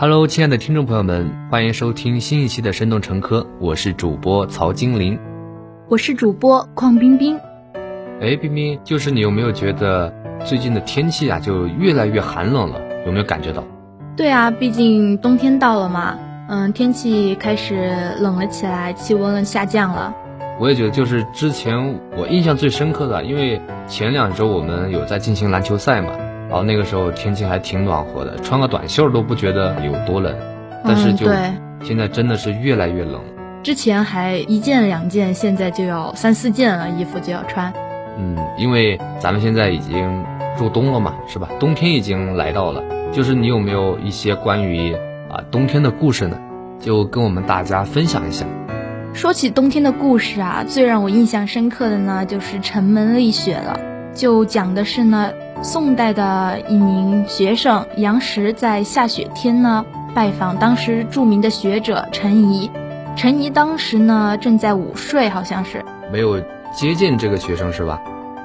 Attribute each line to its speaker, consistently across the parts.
Speaker 1: Hello，亲爱的听众朋友们，欢迎收听新一期的《生动成科》，我是主播曹金玲，
Speaker 2: 我是主播邝冰冰。
Speaker 1: 哎，冰冰，就是你有没有觉得最近的天气啊，就越来越寒冷了？有没有感觉到？
Speaker 2: 对啊，毕竟冬天到了嘛，嗯，天气开始冷了起来，气温下降了。
Speaker 1: 我也觉得，就是之前我印象最深刻的，因为前两周我们有在进行篮球赛嘛，然后那个时候天气还挺暖和的，穿个短袖都不觉得有多冷。但是就现在真的是越来越冷。
Speaker 2: 之前还一件两件，现在就要三四件了，衣服就要穿。
Speaker 1: 嗯，因为咱们现在已经入冬了嘛，是吧？冬天已经来到了。就是你有没有一些关于啊冬天的故事呢？就跟我们大家分享一下。
Speaker 2: 说起冬天的故事啊，最让我印象深刻的呢，就是城门立雪了。就讲的是呢，宋代的一名学生杨时在下雪天呢，拜访当时著名的学者陈颐。陈颐当时呢正在午睡，好像是
Speaker 1: 没有接近这个学生是吧？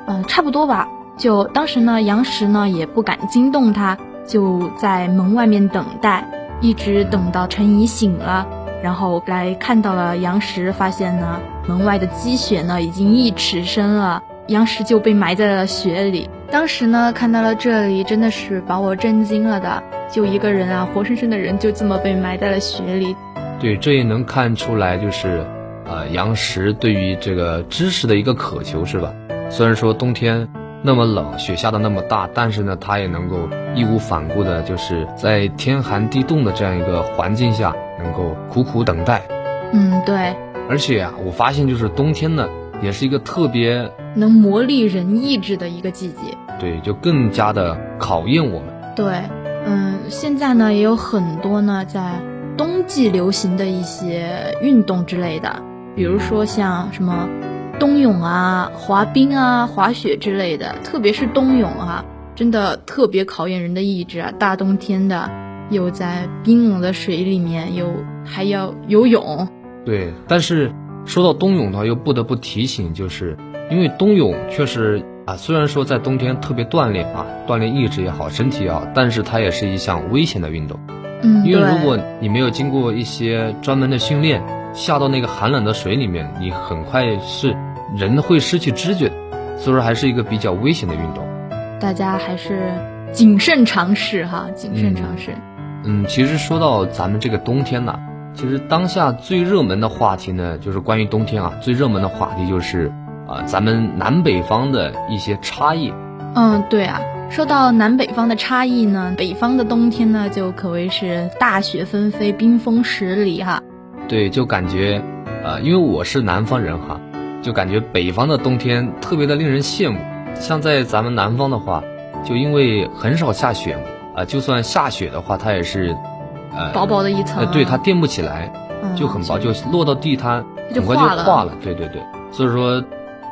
Speaker 2: 嗯，差不多吧。就当时呢，杨时呢也不敢惊动他，就在门外面等待，一直等到陈颐醒了。然后来看到了杨时，发现呢门外的积雪呢已经一尺深了，杨时就被埋在了雪里。当时呢看到了这里，真的是把我震惊了的，就一个人啊，活生生的人就这么被埋在了雪里。
Speaker 1: 对，这也能看出来，就是呃杨石对于这个知识的一个渴求，是吧？虽然说冬天那么冷，雪下的那么大，但是呢他也能够义无反顾的，就是在天寒地冻的这样一个环境下。能够苦苦等待，
Speaker 2: 嗯，对。
Speaker 1: 而且啊，我发现就是冬天呢，也是一个特别
Speaker 2: 能磨砺人意志的一个季节。
Speaker 1: 对，就更加的考验我们。
Speaker 2: 对，嗯，现在呢也有很多呢在冬季流行的一些运动之类的，比如说像什么冬泳啊、滑冰啊、滑雪之类的。特别是冬泳啊，真的特别考验人的意志啊！大冬天的。又在冰冷的水里面，又还要游泳。
Speaker 1: 对，但是说到冬泳的话，又不得不提醒，就是因为冬泳确实啊，虽然说在冬天特别锻炼啊，锻炼意志也好，身体也好，但是它也是一项危险的运动。
Speaker 2: 嗯，
Speaker 1: 因为如果你没有经过一些专门的训练，下到那个寒冷的水里面，你很快是人会失去知觉，所以说还是一个比较危险的运动。
Speaker 2: 大家还是谨慎尝试哈，谨慎尝试。
Speaker 1: 嗯，其实说到咱们这个冬天呢，其实当下最热门的话题呢，就是关于冬天啊，最热门的话题就是啊，咱们南北方的一些差异。
Speaker 2: 嗯，对啊，说到南北方的差异呢，北方的冬天呢，就可谓是大雪纷飞，冰封十里哈。
Speaker 1: 对，就感觉，呃，因为我是南方人哈，就感觉北方的冬天特别的令人羡慕。像在咱们南方的话，就因为很少下雪。啊，就算下雪的话，它也是，呃，
Speaker 2: 薄薄的一层，
Speaker 1: 对，它垫不起来，就很薄，就落到地摊很快就化了。对对对，所以说，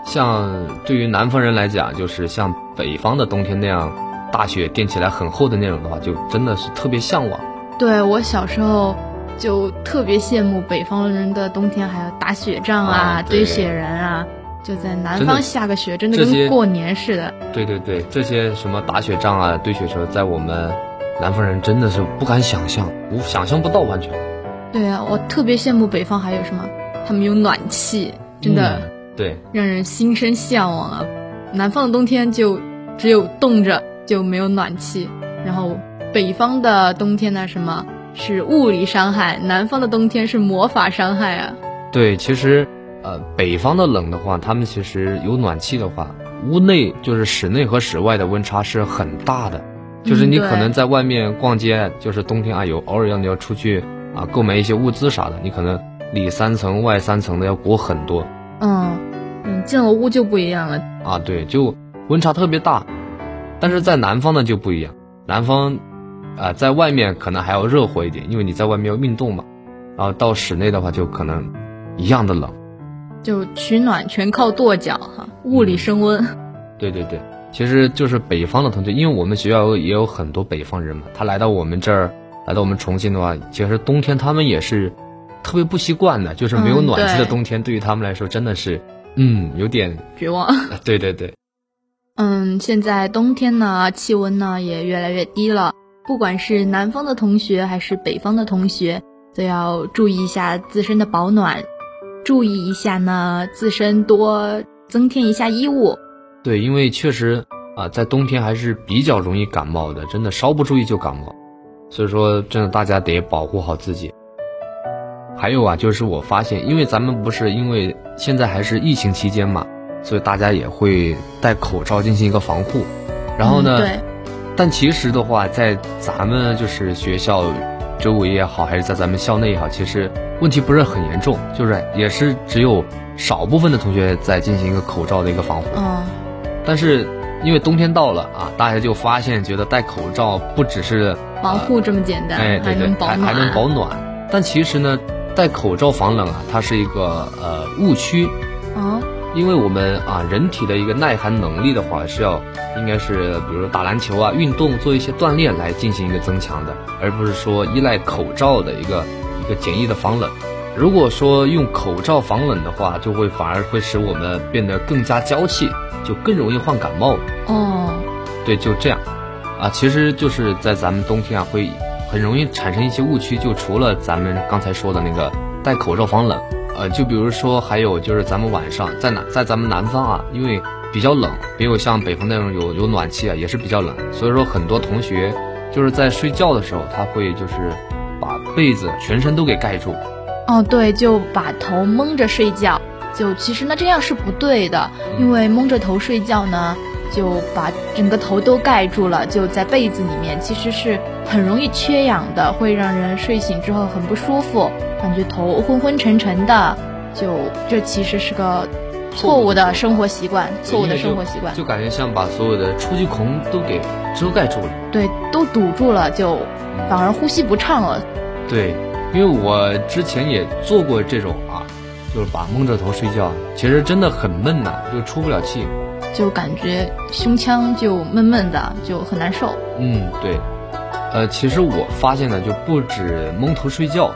Speaker 1: 像对于南方人来讲，就是像北方的冬天那样，大雪垫起来很厚的那种的话，就真的是特别向往。
Speaker 2: 对我小时候就特别羡慕北方人的冬天，还要打雪仗啊，堆雪人啊。就在南方下个雪，真的跟过年似的。
Speaker 1: 对对对，这些什么打雪仗啊、堆雪球，在我们南方人真的是不敢想象，我想象不到完全。
Speaker 2: 对啊，我特别羡慕北方还有什么，他们有暖气，真的
Speaker 1: 对，
Speaker 2: 让人心生向往啊。南方的冬天就只有冻着，就没有暖气。然后北方的冬天呢，什么是物理伤害？南方的冬天是魔法伤害啊。
Speaker 1: 对，其实。呃，北方的冷的话，他们其实有暖气的话，屋内就是室内和室外的温差是很大的，就是你可能在外面逛街，就是冬天啊，有偶尔要你要出去啊购买一些物资啥的，你可能里三层外三层的要裹很多。
Speaker 2: 嗯，嗯，进了屋就不一样了
Speaker 1: 啊，对，就温差特别大，但是在南方呢就不一样，南方啊在外面可能还要热和一点，因为你在外面要运动嘛，然后到室内的话就可能一样的冷。
Speaker 2: 就取暖全靠跺脚哈，物理升温。
Speaker 1: 对对对，其实就是北方的同学，因为我们学校也有很多北方人嘛，他来到我们这儿，来到我们重庆的话，其实冬天他们也是特别不习惯的，就是没有暖气的冬天，对于他们来说真的是，嗯，有点
Speaker 2: 绝望。
Speaker 1: 对对对，
Speaker 2: 嗯，现在冬天呢，气温呢也越来越低了，不管是南方的同学还是北方的同学，都要注意一下自身的保暖，注意一下呢自身多增添一下衣物。
Speaker 1: 对，因为确实啊，在冬天还是比较容易感冒的，真的稍不注意就感冒，所以说真的大家得保护好自己。还有啊，就是我发现，因为咱们不是因为现在还是疫情期间嘛，所以大家也会戴口罩进行一个防护。然后呢，
Speaker 2: 对，
Speaker 1: 但其实的话，在咱们就是学校周围也好，还是在咱们校内也好，其实问题不是很严重，就是也是只有少部分的同学在进行一个口罩的一个防护。
Speaker 2: 嗯，
Speaker 1: 但是因为冬天到了啊，大家就发现觉得戴口罩不只是
Speaker 2: 防护这么简单，
Speaker 1: 哎，对对，还还能保暖。但其实呢。戴口罩防冷啊，它是一个呃误区，
Speaker 2: 啊，
Speaker 1: 因为我们啊人体的一个耐寒能力的话是要应该是比如说打篮球啊运动做一些锻炼来进行一个增强的，而不是说依赖口罩的一个一个简易的防冷。如果说用口罩防冷的话，就会反而会使我们变得更加娇气，就更容易患感冒。
Speaker 2: 哦，
Speaker 1: 对，就这样，啊，其实就是在咱们冬天啊会。很容易产生一些误区，就除了咱们刚才说的那个戴口罩防冷，呃，就比如说还有就是咱们晚上在南在咱们南方啊，因为比较冷，没有像北方那种有有暖气啊，也是比较冷，所以说很多同学就是在睡觉的时候，他会就是把被子全身都给盖住。
Speaker 2: 哦，对，就把头蒙着睡觉，就其实呢这样是不对的，因为蒙着头睡觉呢。就把整个头都盖住了，就在被子里面，其实是很容易缺氧的，会让人睡醒之后很不舒服，感觉头昏昏沉沉的。就这其实是个错误的生活习惯，错误的生活习惯，
Speaker 1: 就感觉像把所有的出气孔都给遮盖住了。
Speaker 2: 对，都堵住了，就反而呼吸不畅了。
Speaker 1: 对，因为我之前也做过这种啊，就是把蒙着头睡觉，其实真的很闷呐，就出不了气。
Speaker 2: 就感觉胸腔就闷闷的，就很难受。
Speaker 1: 嗯，对。呃，其实我发现呢，就不止蒙头睡觉，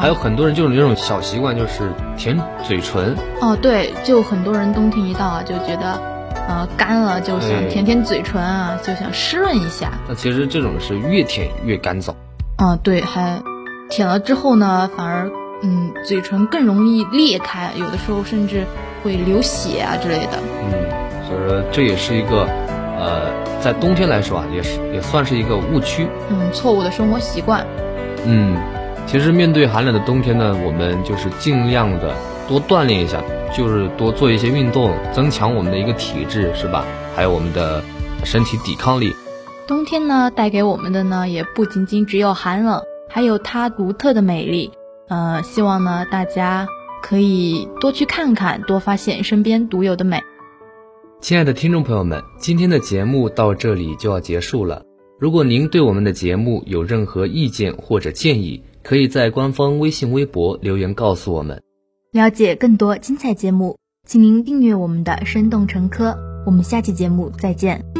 Speaker 1: 还有很多人就是那种小习惯，就是舔嘴唇。
Speaker 2: 哦，对，就很多人冬天一到啊，就觉得呃干了，就想舔舔嘴唇啊，就想湿润一下。
Speaker 1: 那其实这种是越舔越干燥。
Speaker 2: 啊，对，还舔了之后呢，反而嗯嘴唇更容易裂开，有的时候甚至会流血啊之类的。
Speaker 1: 嗯。所以说这也是一个，呃，在冬天来说啊，也是也算是一个误区，
Speaker 2: 嗯，错误的生活习惯。
Speaker 1: 嗯，其实面对寒冷的冬天呢，我们就是尽量的多锻炼一下，就是多做一些运动，增强我们的一个体质，是吧？还有我们的身体抵抗力。
Speaker 2: 冬天呢，带给我们的呢，也不仅仅只有寒冷，还有它独特的美丽。呃，希望呢，大家可以多去看看，多发现身边独有的美。
Speaker 1: 亲爱的听众朋友们，今天的节目到这里就要结束了。如果您对我们的节目有任何意见或者建议，可以在官方微信、微博留言告诉我们。
Speaker 2: 了解更多精彩节目，请您订阅我们的《生动成科》。我们下期节目再见。